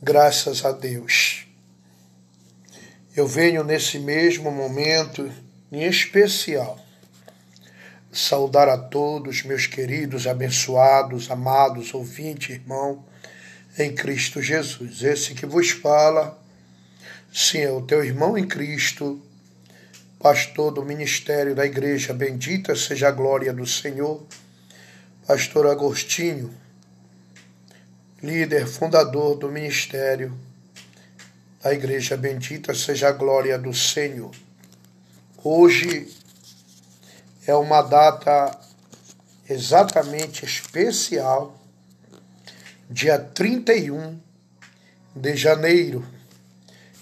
Graças a Deus. Eu venho nesse mesmo momento, em especial, saudar a todos, meus queridos, abençoados, amados, ouvintes, irmão, em Cristo Jesus. Esse que vos fala, sim, é o teu irmão em Cristo, pastor do ministério da Igreja, bendita seja a glória do Senhor, pastor Agostinho líder fundador do ministério da Igreja Bendita seja a glória do Senhor. Hoje é uma data exatamente especial, dia 31 de janeiro.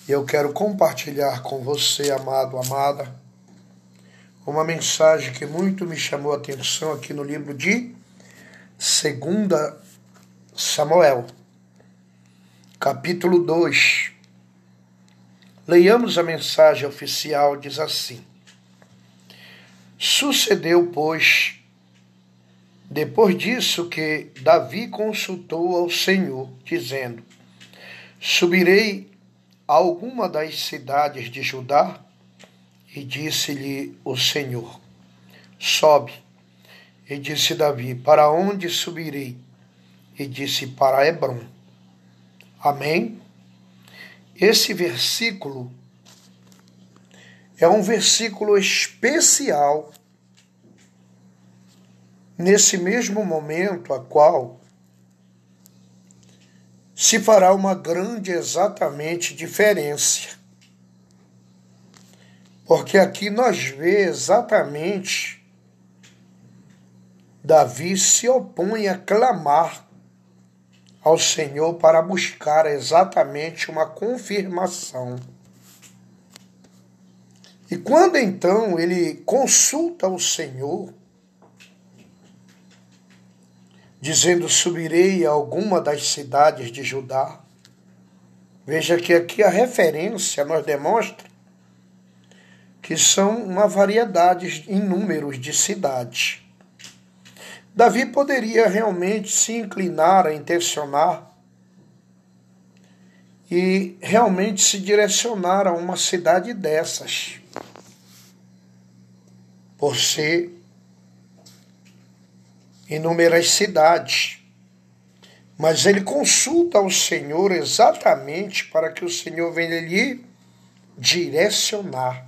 E eu quero compartilhar com você, amado, amada, uma mensagem que muito me chamou a atenção aqui no livro de Segunda Samuel, capítulo 2. Leiamos a mensagem oficial, diz assim: Sucedeu, pois, depois disso que Davi consultou ao Senhor, dizendo: Subirei a alguma das cidades de Judá? E disse-lhe o Senhor: Sobe. E disse Davi: Para onde subirei? E disse para Hebron. Amém? Esse versículo é um versículo especial nesse mesmo momento a qual se fará uma grande exatamente diferença. Porque aqui nós vê exatamente Davi se opõe a clamar ao Senhor para buscar exatamente uma confirmação. E quando então ele consulta o Senhor, dizendo: Subirei a alguma das cidades de Judá. Veja que aqui a referência nos demonstra que são uma variedade em números de cidades. Davi poderia realmente se inclinar a intencionar e realmente se direcionar a uma cidade dessas, por ser inúmeras cidades. Mas ele consulta ao Senhor exatamente para que o Senhor venha lhe direcionar.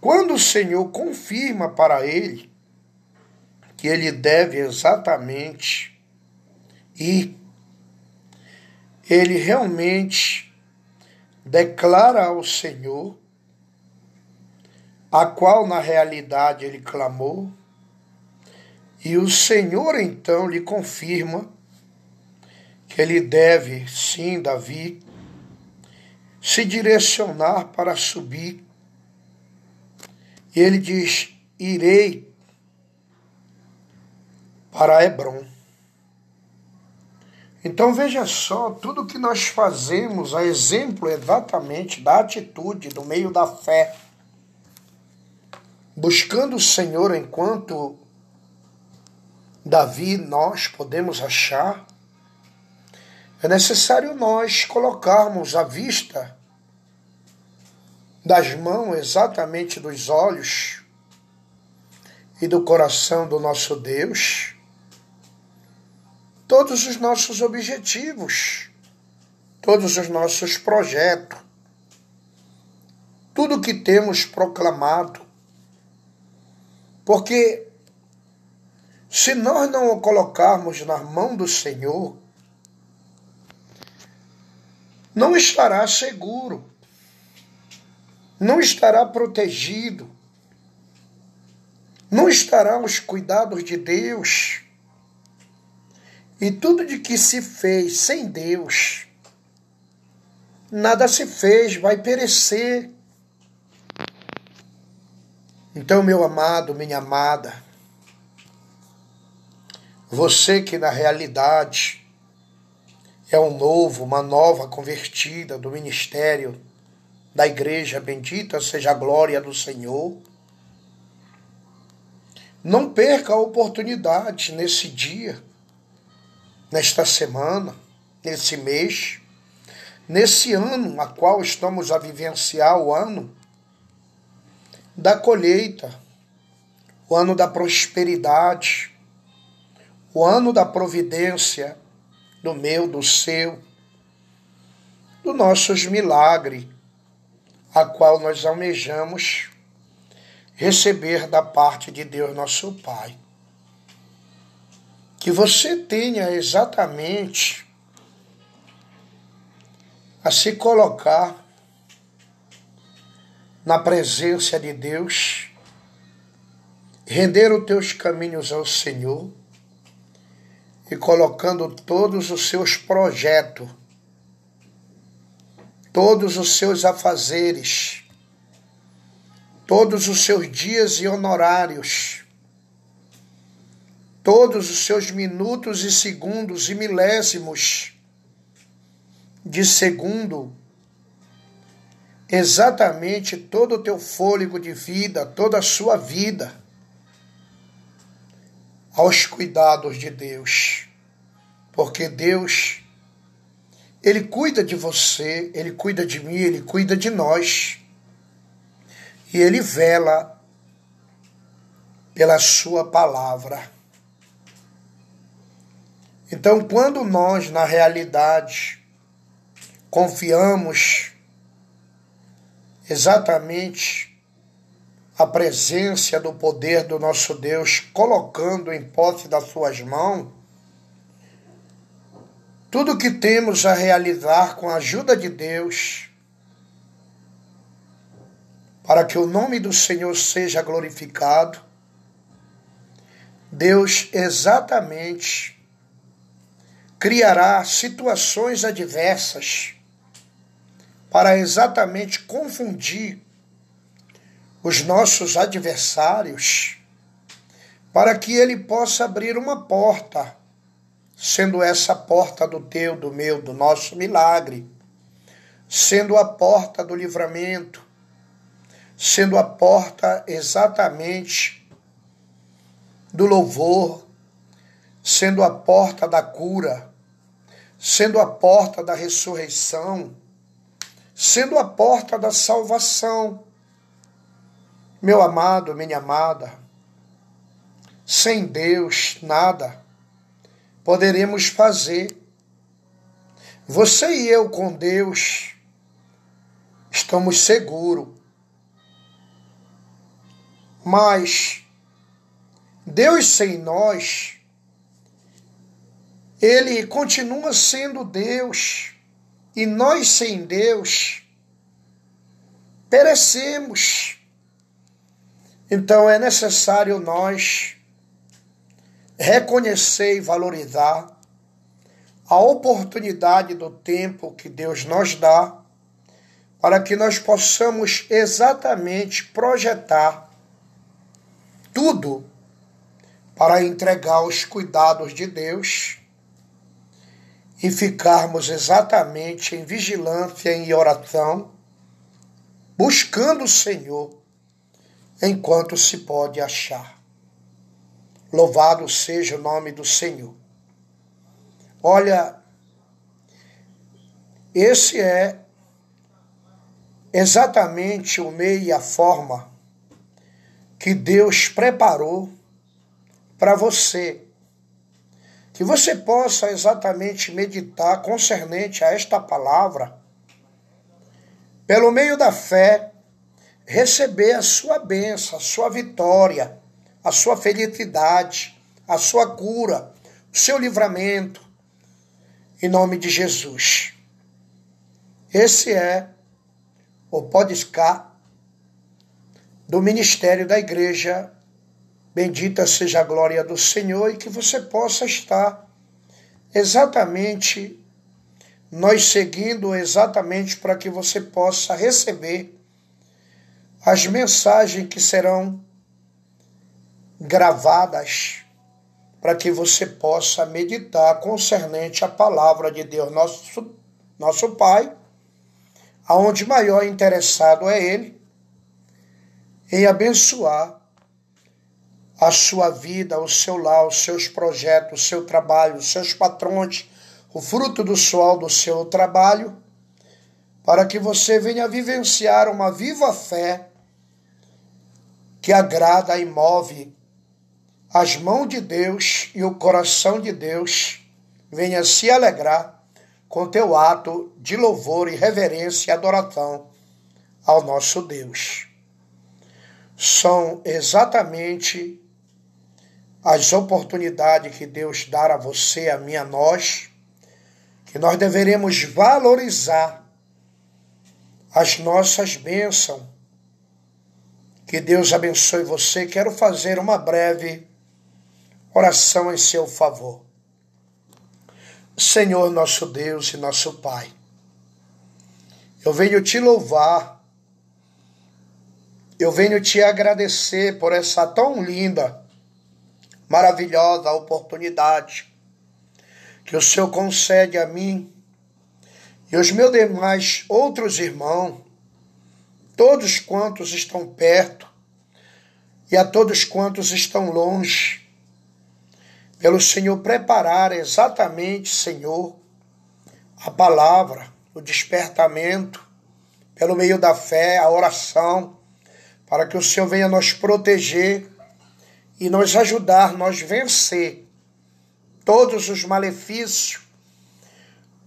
Quando o Senhor confirma para ele que ele deve exatamente ir. Ele realmente declara ao Senhor, a qual na realidade ele clamou, e o Senhor então lhe confirma que ele deve, sim, Davi, se direcionar para subir. E ele diz: Irei para Hebron. Então veja só, tudo que nós fazemos a exemplo exatamente da atitude, do meio da fé, buscando o Senhor enquanto Davi nós podemos achar, é necessário nós colocarmos a vista das mãos exatamente dos olhos e do coração do nosso Deus todos os nossos objetivos, todos os nossos projetos, tudo que temos proclamado. Porque se nós não o colocarmos na mão do Senhor, não estará seguro, não estará protegido, não estará os cuidados de Deus e tudo de que se fez sem Deus, nada se fez, vai perecer. Então, meu amado, minha amada, você que na realidade é um novo, uma nova convertida do ministério da igreja, bendita seja a glória do Senhor. Não perca a oportunidade nesse dia nesta semana, nesse mês, nesse ano a qual estamos a vivenciar o ano da colheita, o ano da prosperidade, o ano da providência do meu, do seu, do nossos milagres, a qual nós almejamos receber da parte de Deus nosso Pai. Que você tenha exatamente a se colocar na presença de Deus, render os teus caminhos ao Senhor e colocando todos os seus projetos, todos os seus afazeres, todos os seus dias e honorários, todos os seus minutos e segundos e milésimos de segundo, exatamente todo o teu fôlego de vida, toda a sua vida, aos cuidados de Deus. Porque Deus, Ele cuida de você, Ele cuida de mim, Ele cuida de nós. E Ele vela pela Sua palavra. Então, quando nós, na realidade, confiamos exatamente a presença do poder do nosso Deus, colocando em posse das suas mãos tudo que temos a realizar com a ajuda de Deus, para que o nome do Senhor seja glorificado. Deus exatamente criará situações adversas para exatamente confundir os nossos adversários, para que ele possa abrir uma porta, sendo essa porta do teu, do meu, do nosso milagre, sendo a porta do livramento, sendo a porta exatamente do louvor, sendo a porta da cura, sendo a porta da ressurreição, sendo a porta da salvação. Meu amado, minha amada, sem Deus nada poderemos fazer. Você e eu com Deus estamos seguros. Mas Deus sem nós ele continua sendo Deus e nós sem Deus perecemos. Então é necessário nós reconhecer e valorizar a oportunidade do tempo que Deus nos dá para que nós possamos exatamente projetar tudo para entregar os cuidados de Deus e ficarmos exatamente em vigilância e oração, buscando o Senhor enquanto se pode achar. Louvado seja o nome do Senhor. Olha, esse é exatamente o meio e a forma que Deus preparou para você que você possa exatamente meditar concernente a esta palavra, pelo meio da fé, receber a sua bênção, a sua vitória, a sua felicidade, a sua cura, o seu livramento, em nome de Jesus. Esse é o podescar do ministério da igreja Bendita seja a glória do Senhor e que você possa estar exatamente nós seguindo exatamente para que você possa receber as mensagens que serão gravadas para que você possa meditar concernente a palavra de Deus, nosso, nosso Pai, aonde maior interessado é Ele em abençoar a sua vida, o seu lar, os seus projetos, o seu trabalho, os seus patrões, o fruto do suor do seu trabalho, para que você venha vivenciar uma viva fé que agrada e move as mãos de Deus e o coração de Deus venha se alegrar com teu ato de louvor e reverência e adoração ao nosso Deus. São exatamente as oportunidades que Deus dá a você, a mim, a nós, que nós deveremos valorizar as nossas bênçãos. Que Deus abençoe você. Quero fazer uma breve oração em seu favor. Senhor nosso Deus e nosso Pai, eu venho te louvar, eu venho te agradecer por essa tão linda, maravilhosa oportunidade que o Senhor concede a mim e os meus demais outros irmãos, todos quantos estão perto e a todos quantos estão longe, pelo Senhor preparar exatamente, Senhor, a palavra, o despertamento, pelo meio da fé, a oração, para que o Senhor venha nos proteger e nos ajudar, nós vencer todos os malefícios,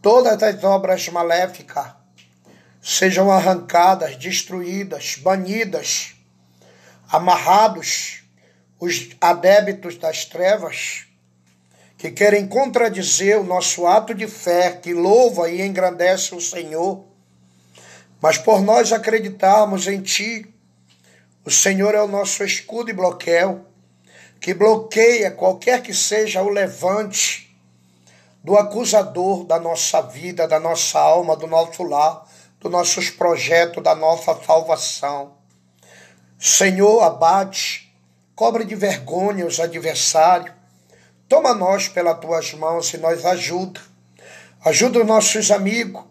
todas as obras maléficas sejam arrancadas, destruídas, banidas, amarrados os adébitos das trevas que querem contradizer o nosso ato de fé, que louva e engrandece o Senhor. Mas por nós acreditarmos em Ti, o Senhor é o nosso escudo e bloqueio, que bloqueia qualquer que seja o levante do acusador da nossa vida, da nossa alma, do nosso lar, dos nossos projetos, da nossa salvação. Senhor, abate, cobre de vergonha os adversários, Toma nós pelas tuas mãos e nos ajuda. Ajuda os nossos amigos,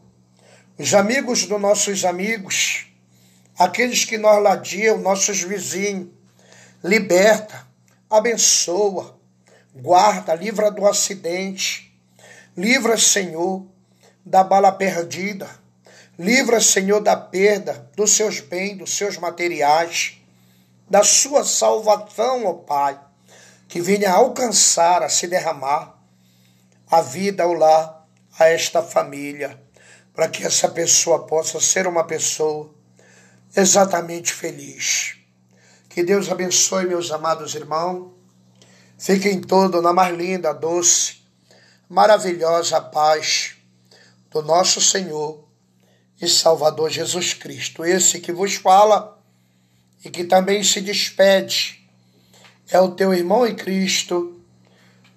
os amigos dos nossos amigos, aqueles que nós ladiam, nossos vizinhos. Liberta, abençoa, guarda, livra do acidente. Livra, Senhor, da bala perdida. Livra, Senhor, da perda dos seus bens, dos seus materiais, da sua salvação, ó Pai que venha a alcançar, a se derramar a vida ao lar, a esta família, para que essa pessoa possa ser uma pessoa exatamente feliz. Que Deus abençoe, meus amados irmãos. Fiquem todos na mais linda, doce, maravilhosa paz do nosso Senhor e Salvador Jesus Cristo. Esse que vos fala e que também se despede é o teu irmão em Cristo,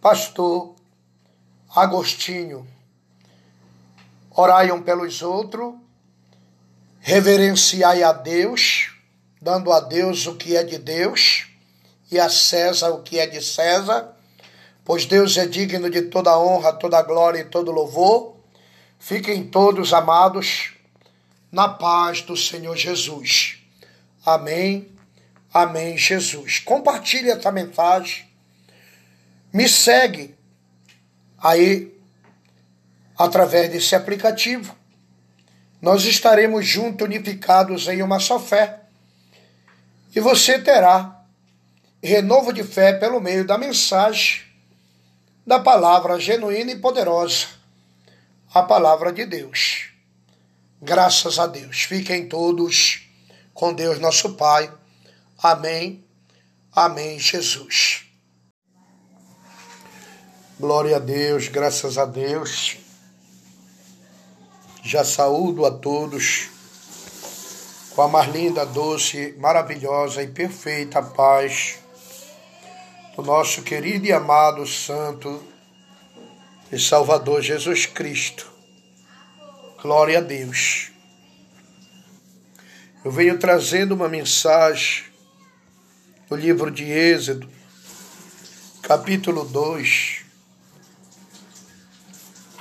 pastor Agostinho. Orai um pelos outros, reverenciai a Deus, dando a Deus o que é de Deus e a César o que é de César, pois Deus é digno de toda honra, toda glória e todo louvor. Fiquem todos amados na paz do Senhor Jesus. Amém Amém, Jesus. Compartilhe essa mensagem. Me segue aí através desse aplicativo. Nós estaremos juntos, unificados em uma só fé. E você terá renovo de fé pelo meio da mensagem da palavra genuína e poderosa, a palavra de Deus. Graças a Deus. Fiquem todos com Deus, nosso Pai Amém. Amém, Jesus. Glória a Deus, graças a Deus. Já saúdo a todos com a mais linda, doce, maravilhosa e perfeita paz do nosso querido e amado Santo e Salvador Jesus Cristo. Glória a Deus. Eu venho trazendo uma mensagem no livro de Êxodo, capítulo 2,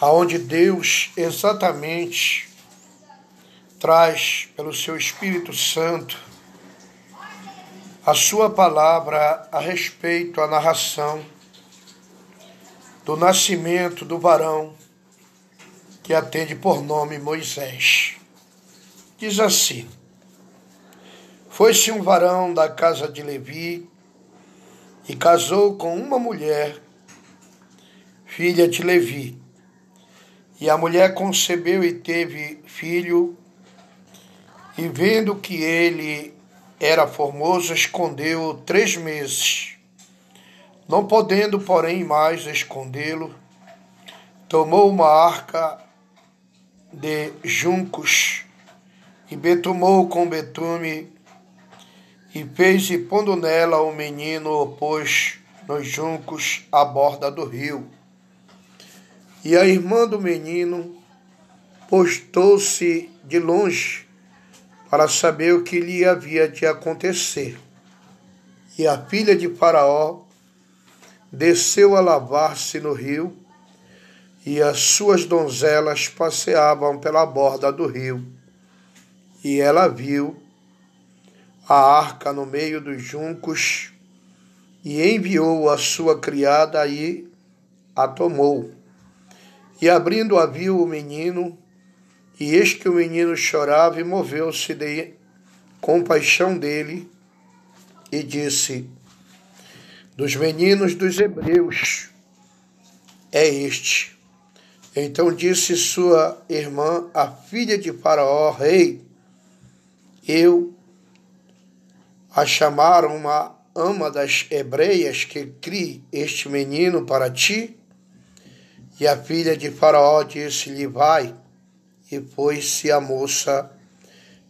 aonde Deus exatamente traz pelo seu Espírito Santo a sua palavra a respeito à narração do nascimento do varão que atende por nome Moisés. Diz assim: Foi-se um varão da casa de Levi e casou com uma mulher, filha de Levi. E a mulher concebeu e teve filho, e vendo que ele era formoso, escondeu-o três meses. Não podendo, porém, mais escondê-lo, tomou uma arca de juncos e betumou com betume e fez e pondo nela o menino o pôs nos juncos à borda do rio. E a irmã do menino postou-se de longe para saber o que lhe havia de acontecer. E a filha de Faraó desceu a lavar-se no rio e as suas donzelas passeavam pela borda do rio. E ela viu a arca no meio dos juncos e enviou a sua criada e a tomou. E abrindo-a viu o menino, e eis que o menino chorava e moveu-se de compaixão dele e disse: Dos meninos dos hebreus é este então disse sua irmã, a filha de Faraó, rei, eu a chamaram uma ama das hebreias que crie este menino para ti? E a filha de Faraó disse-lhe, vai. E foi-se a moça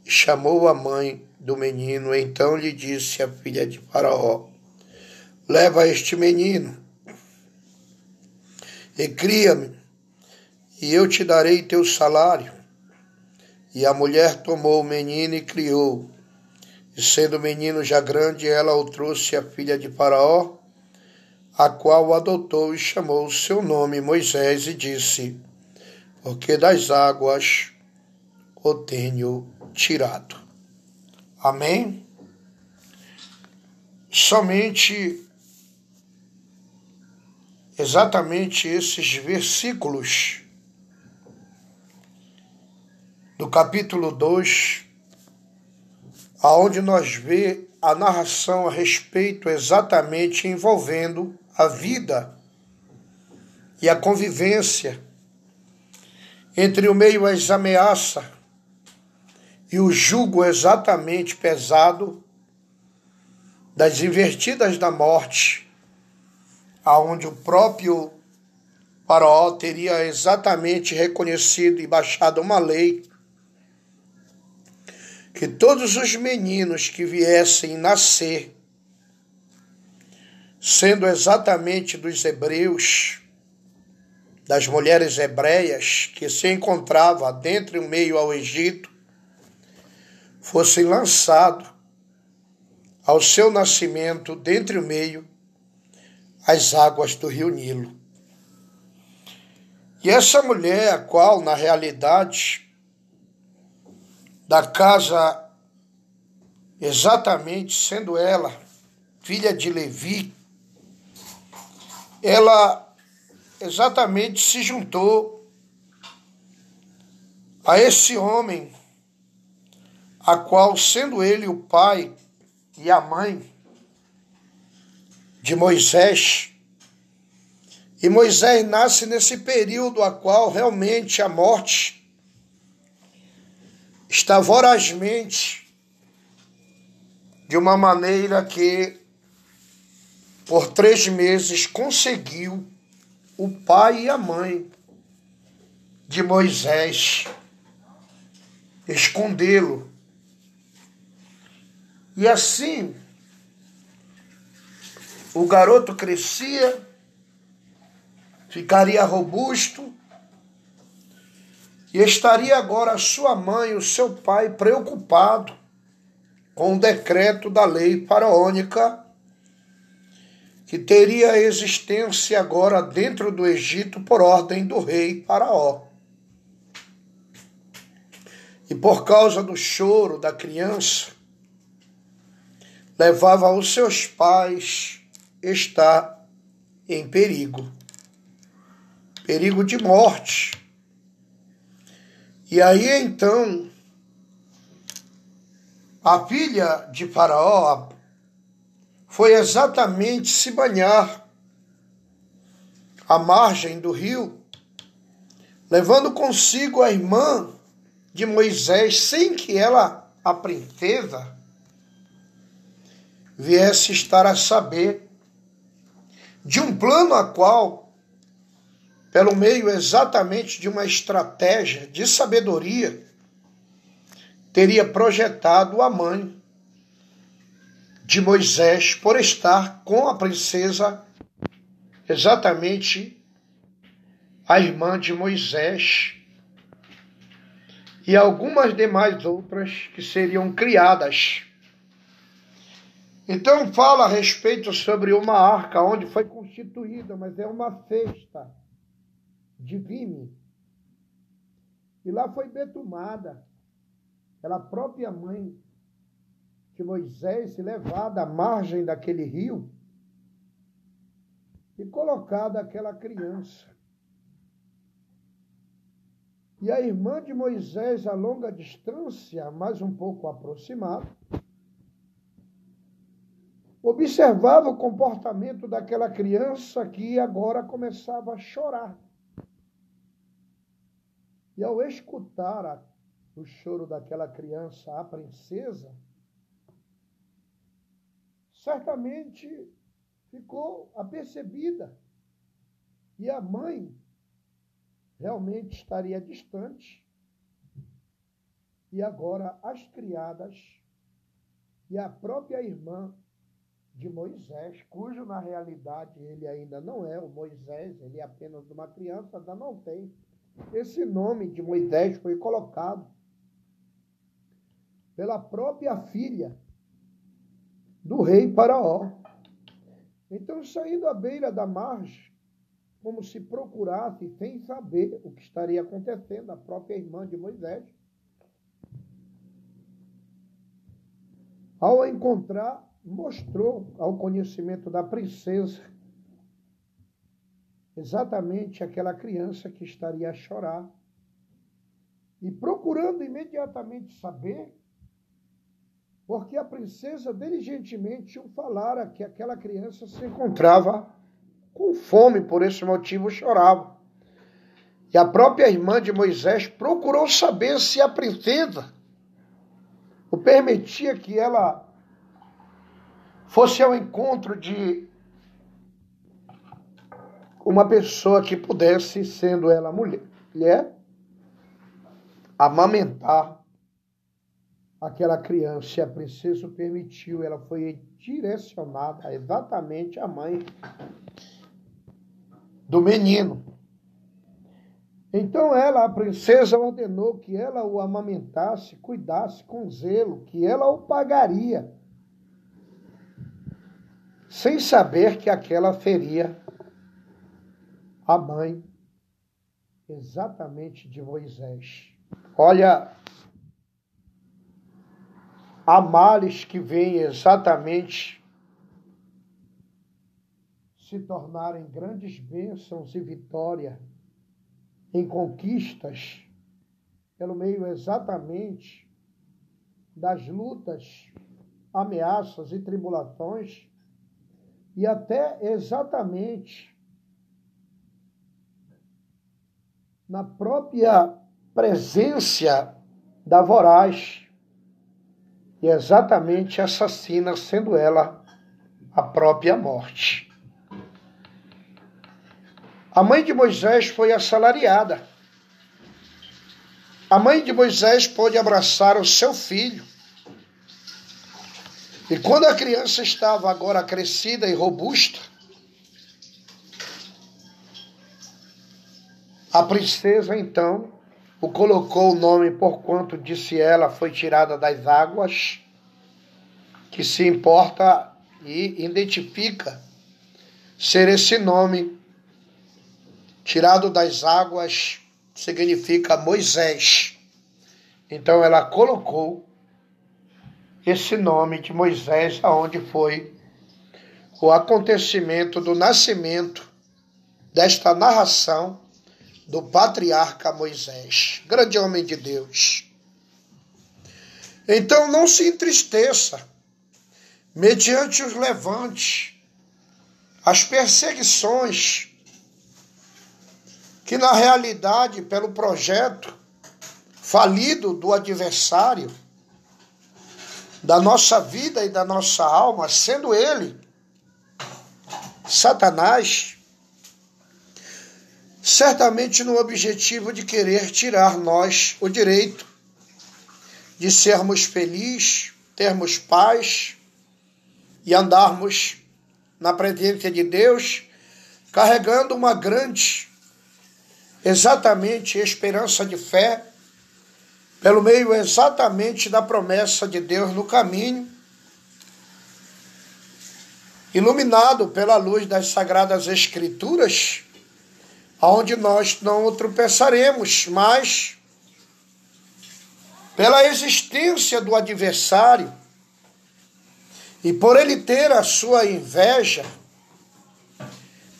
chamou a mãe do menino. Então lhe disse a filha de Faraó, leva este menino e cria-me e eu te darei teu salário. E a mulher tomou o menino e criou. E sendo o menino já grande, ela o trouxe à filha de Faraó, a qual o adotou e chamou o seu nome Moisés, e disse: Porque das águas o tenho tirado. Amém? Somente exatamente esses versículos do capítulo 2, aonde nós vê a narração a respeito exatamente envolvendo a vida e a convivência entre o meio às ameaças e o jugo exatamente pesado das invertidas da morte, aonde o próprio Faraó teria exatamente reconhecido e baixado uma lei que todos os meninos que viessem nascer, sendo exatamente dos hebreus, das mulheres hebreias que se encontrava dentro e meio ao Egito, fossem lançados ao seu nascimento dentro e meio às águas do rio Nilo. E essa mulher, a qual na realidade da casa, exatamente sendo ela filha de Levi, ela exatamente se juntou a esse homem, a qual, sendo ele o pai e a mãe de Moisés, e Moisés nasce nesse período a qual realmente a morte está vorazmente de uma maneira que por três meses conseguiu o pai e a mãe de Moisés escondê-lo. E assim o garoto crescia, ficaria robusto, e estaria agora sua mãe e o seu pai preocupado com o decreto da lei faraônica que teria existência agora dentro do Egito por ordem do rei Faraó. E por causa do choro da criança, levava os seus pais estar em perigo perigo de morte E aí então, a filha de Faraó foi exatamente se banhar à margem do rio, levando consigo a irmã de Moisés, sem que ela, a princesa, viesse estar a saber de um plano a qual, pelo meio exatamente de uma estratégia de sabedoria, teria projetado a mãe de Moisés por estar com a princesa, exatamente a irmã de Moisés, e algumas demais outras que seriam criadas então fala a respeito sobre uma arca onde foi constituída, mas é uma cesta de vime. E lá foi betumada pela própria mãe de Moisés, levada à margem daquele rio e colocada aquela criança. E a irmã de Moisés, a longa distância, mais um pouco aproximada, observava o comportamento daquela criança que agora começava a chorar. E ao escutar o choro daquela criança, a princesa, certamente ficou apercebida. E a mãe realmente estaria distante. E agora as criadas e a própria irmã de Moisés, cujo na realidade ele ainda não é o Moisés, ele é apenas uma criança, ainda não tem. Esse nome de Moisés foi colocado pela própria filha do rei Paraó. Então, saindo à beira da margem, como se procurasse, sem saber o que estaria acontecendo, a própria irmã de Moisés, ao encontrar mostrou ao conhecimento da princesa exatamente aquela criança que estaria a chorar. E procurando imediatamente saber, porque a princesa diligentemente o falara que aquela criança se encontrava com fome, por esse motivo chorava. E a própria irmã de Moisés procurou saber se a princesa o permitia que ela fosse ao encontro de uma pessoa que pudesse, sendo ela mulher, amamentar aquela criança. A princesa permitiu, ela foi direcionada exatamente à mãe do menino. Então ela, a princesa, ordenou que ela o amamentasse, cuidasse com zelo, que ela o pagaria sem saber que aquela feria a mãe exatamente de Moisés. Olha, há males que vêm exatamente se tornarem grandes bênçãos e vitória em conquistas pelo meio exatamente das lutas, ameaças e tribulações e até exatamente na própria presença da voraz e exatamente assassina, sendo ela a própria morte. A mãe de Moisés foi assalariada. A mãe de Moisés pôde abraçar o seu filho e quando a criança estava agora crescida e robusta, a princesa então o colocou o nome por quanto disse ela foi tirada das águas, que se importa e identifica ser esse nome tirado das águas significa Moisés. Então ela colocou esse nome de Moisés, aonde foi o acontecimento do nascimento desta narração do patriarca Moisés, grande homem de Deus. Então não se entristeça, mediante os levantes, as perseguições, que na realidade, pelo projeto falido do adversário, da nossa vida e da nossa alma, sendo ele Satanás, certamente no objetivo de querer tirar nós o direito de sermos felizes, termos paz e andarmos na presença de Deus, carregando uma grande, exatamente, esperança de fé pelo meio exatamente da promessa de Deus no caminho, iluminado pela luz das sagradas Escrituras, onde nós não tropeçaremos, mas pela existência do adversário e por ele ter a sua inveja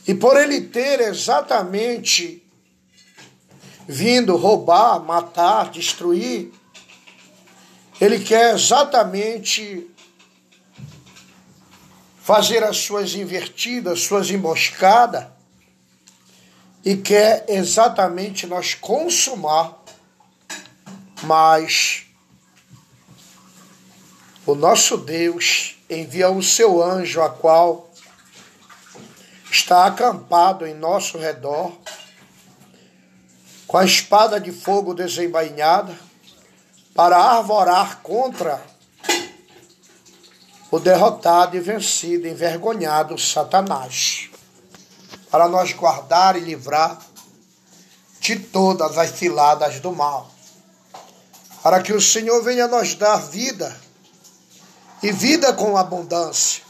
e por ele ter exatamente vindo roubar, matar, destruir. Ele quer exatamente fazer as suas invertidas, suas emboscadas, e quer exatamente nós consumar, mas o nosso Deus envia o seu anjo, a qual está acampado em nosso redor com a espada de fogo desembainhada, para arvorar contra o derrotado e vencido, envergonhado Satanás, para nós guardar e livrar de todas as ciladas do mal, para que o Senhor venha nos dar vida e vida com abundância.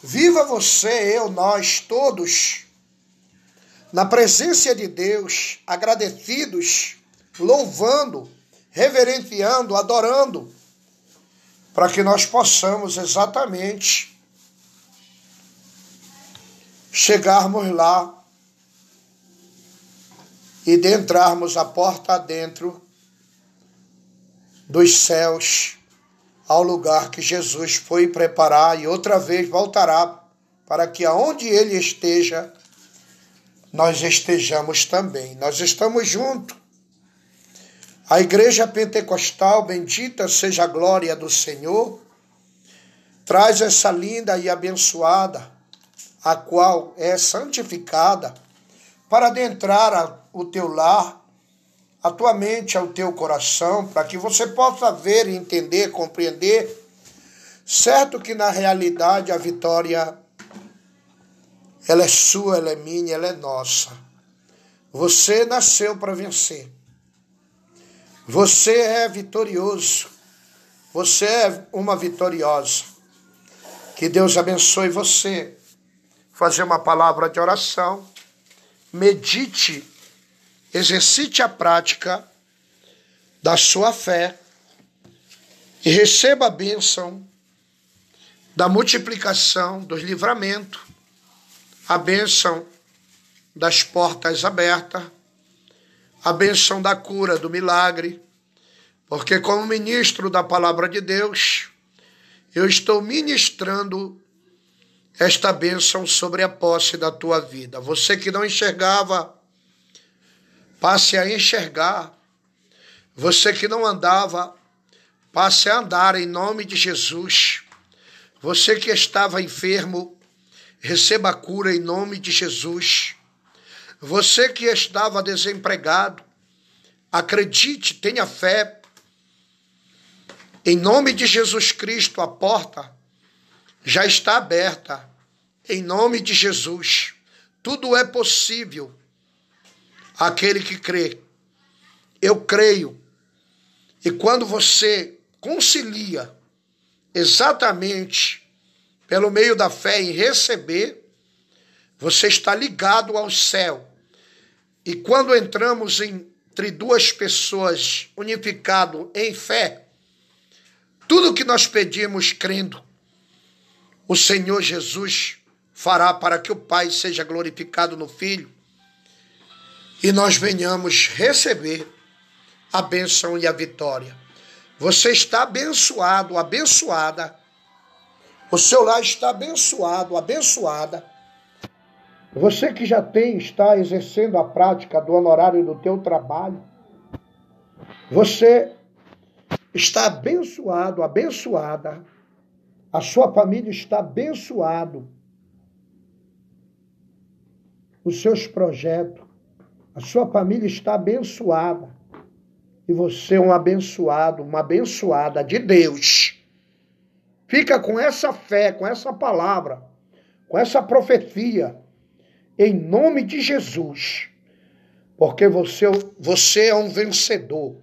Viva você, eu, nós, todos na presença de Deus, agradecidos, louvando, reverenciando, adorando, para que nós possamos exatamente chegarmos lá e entrarmos a porta adentro dos céus ao lugar que Jesus foi preparar e outra vez voltará para que aonde ele esteja nós estejamos também. Nós estamos juntos. A Igreja Pentecostal, bendita seja a glória do Senhor, traz essa linda e abençoada, a qual é santificada, para adentrar o teu lar, a tua mente, ao teu coração, para que você possa ver, entender, compreender. Certo que na realidade a vitória ela é sua, ela é minha, ela é nossa. Você nasceu para vencer. Você é vitorioso. Você é uma vitoriosa. Que Deus abençoe você. Fazer uma palavra de oração. Medite, exercite a prática da sua fé e receba a bênção da multiplicação, dos livramentos a bênção das portas abertas, a bênção da cura, do milagre, porque, como ministro da palavra de Deus, eu estou ministrando esta bênção sobre a posse da tua vida. Você que não enxergava, passe a enxergar. Você que não andava, passe a andar em nome de Jesus. Você que estava enfermo, receba a cura em nome de Jesus. Você que estava desempregado, acredite, tenha fé. Em nome de Jesus Cristo, a porta já está aberta. Em nome de Jesus, tudo é possível. Aquele que crê. Eu creio. E quando você concilia exatamente pelo meio da fé em receber, você está ligado ao céu. E quando entramos entre duas pessoas unificado em fé, tudo que nós pedimos crendo, o Senhor Jesus fará para que o Pai seja glorificado no Filho. e nós venhamos receber a bênção e a vitória. Você está abençoado, abençoada. O seu lar está abençoado, abençoada. Você que já tem, está exercendo a prática do honorário do teu trabalho. Você está abençoado, abençoada. A sua família está abençoado. Os seus projetos, a sua família está abençoada. E você é um abençoado, uma abençoada de Deus. Fica com essa fé, com essa palavra, com essa profecia, em nome de Jesus. Porque você, você é um vencedor.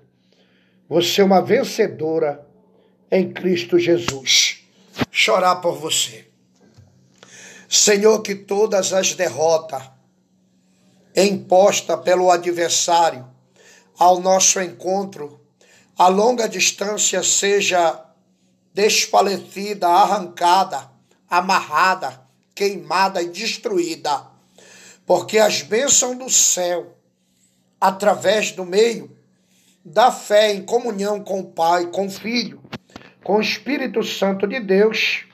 Você é uma vencedora em Cristo Jesus. Chorar por você. Senhor, que todas as derrotas impostas pelo adversário ao nosso encontro, a longa distância seja desfalecida, arrancada, amarrada, queimada e destruída. Porque as bênçãos do céu, através do meio da fé em comunhão com o Pai, com o Filho, com o Espírito Santo de Deus,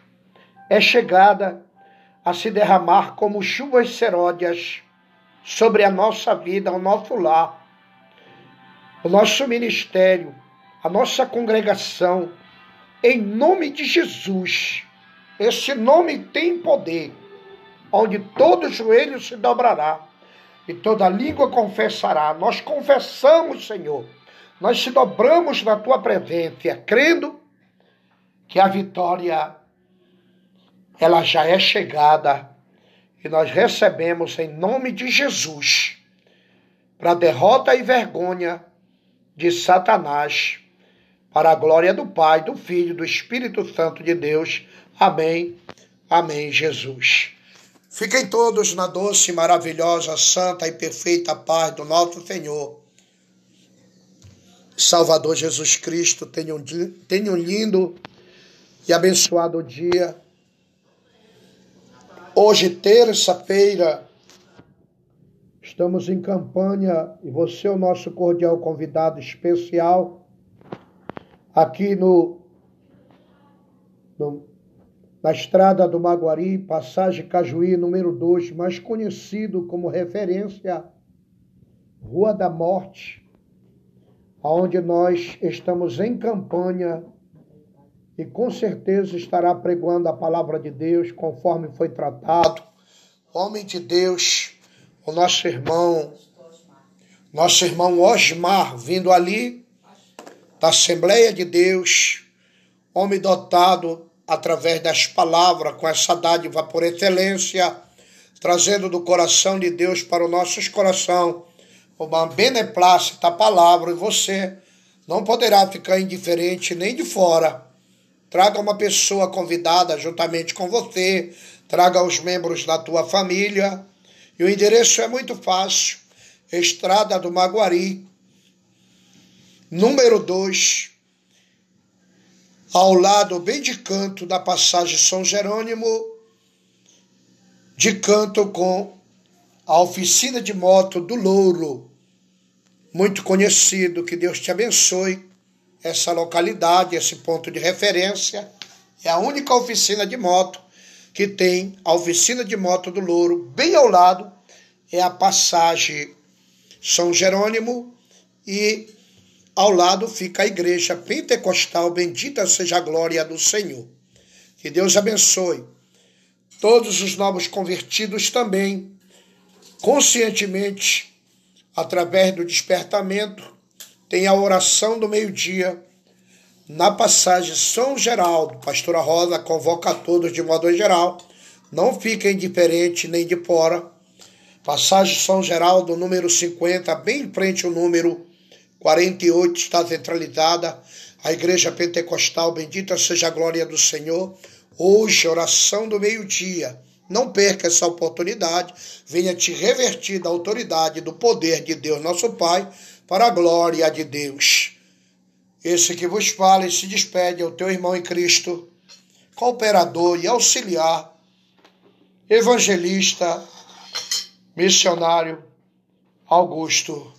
é chegada a se derramar como chuvas seródias sobre a nossa vida, o nosso lar, o nosso ministério, a nossa congregação, em nome de Jesus. Esse nome tem poder, onde todo joelho se dobrará e toda língua confessará. Nós confessamos, Senhor, nós se dobramos na tua presença, crendo que a vitória ela já é chegada e nós recebemos em nome de Jesus para derrota e vergonha de Satanás, para a glória do Pai, do Filho, do Espírito Santo de Deus. Amém. Amém, Jesus. Fiquem todos na doce, maravilhosa, santa e perfeita paz do nosso Senhor. Salvador Jesus Cristo, tenham, tenham um lindo e abençoado dia. Hoje, terça-feira, Estamos em campanha e você é o nosso cordial convidado especial aqui no, no na estrada do Maguari, passagem Cajuí número 2, mais conhecido como referência Rua da Morte, aonde nós estamos em campanha e com certeza estará pregando a palavra de Deus conforme foi tratado. Homem de Deus, o nosso irmão, nosso irmão Osmar, vindo ali da Assembleia de Deus, homem dotado através das palavras, com essa dádiva por excelência, trazendo do coração de Deus para o nosso coração uma beneplácita palavra, e você não poderá ficar indiferente nem de fora. Traga uma pessoa convidada juntamente com você, traga os membros da tua família, e o endereço é muito fácil: Estrada do Maguari, número 2, ao lado bem de canto da passagem São Jerônimo, de canto com a oficina de moto do Louro, muito conhecido. Que Deus te abençoe. Essa localidade, esse ponto de referência, é a única oficina de moto que tem a oficina de moto do Louro, bem ao lado é a passagem São Jerônimo e ao lado fica a igreja pentecostal, bendita seja a glória do Senhor. Que Deus abençoe todos os novos convertidos também, conscientemente, através do despertamento, tem a oração do meio-dia na passagem São Geraldo, pastora Rosa convoca a todos de modo geral, não fiquem indiferente nem de fora. Passagem São Geraldo, número 50, bem em frente ao número 48, está centralizada a Igreja Pentecostal, bendita seja a glória do Senhor. Hoje, oração do meio-dia. Não perca essa oportunidade, venha te revertir da autoridade, do poder de Deus, nosso Pai, para a glória de Deus. Esse que vos fala e se despede é o teu irmão em Cristo, cooperador e auxiliar, evangelista, missionário, Augusto.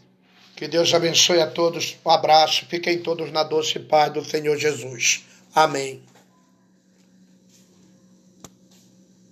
Que Deus abençoe a todos. Um abraço. Fiquem todos na doce paz do Senhor Jesus. Amém.